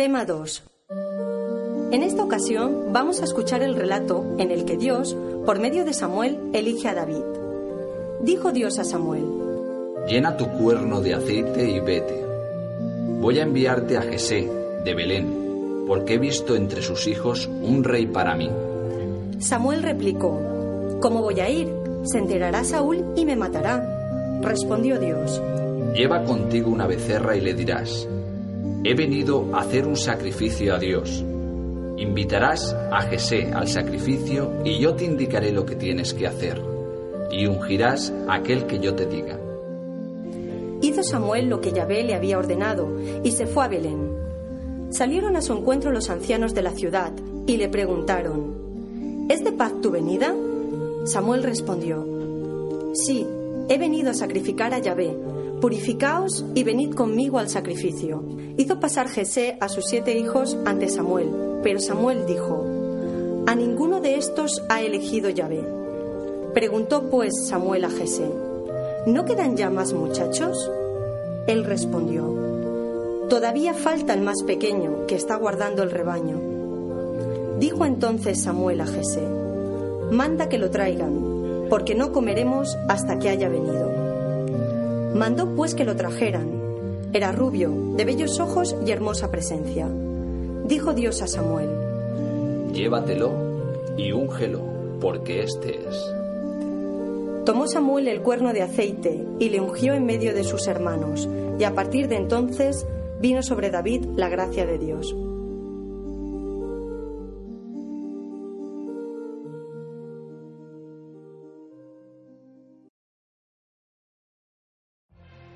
Tema 2. En esta ocasión vamos a escuchar el relato en el que Dios, por medio de Samuel, elige a David. Dijo Dios a Samuel, Llena tu cuerno de aceite y vete. Voy a enviarte a Jesé, de Belén, porque he visto entre sus hijos un rey para mí. Samuel replicó, ¿Cómo voy a ir? Se enterará Saúl y me matará. Respondió Dios, Lleva contigo una becerra y le dirás, He venido a hacer un sacrificio a Dios. Invitarás a Jesé al sacrificio y yo te indicaré lo que tienes que hacer. Y ungirás a aquel que yo te diga. Hizo Samuel lo que Yahvé le había ordenado y se fue a Belén. Salieron a su encuentro los ancianos de la ciudad y le preguntaron, ¿Es de paz tu venida? Samuel respondió, Sí, he venido a sacrificar a Yahvé. Purificaos y venid conmigo al sacrificio. Hizo pasar Jesé a sus siete hijos ante Samuel, pero Samuel dijo, A ninguno de estos ha elegido Yahvé. Preguntó pues Samuel a Jesé, ¿no quedan ya más muchachos? Él respondió, Todavía falta el más pequeño, que está guardando el rebaño. Dijo entonces Samuel a Jesé, Manda que lo traigan, porque no comeremos hasta que haya venido. Mandó pues que lo trajeran. Era rubio, de bellos ojos y hermosa presencia. Dijo Dios a Samuel, Llévatelo y úngelo, porque este es. Tomó Samuel el cuerno de aceite y le ungió en medio de sus hermanos, y a partir de entonces vino sobre David la gracia de Dios.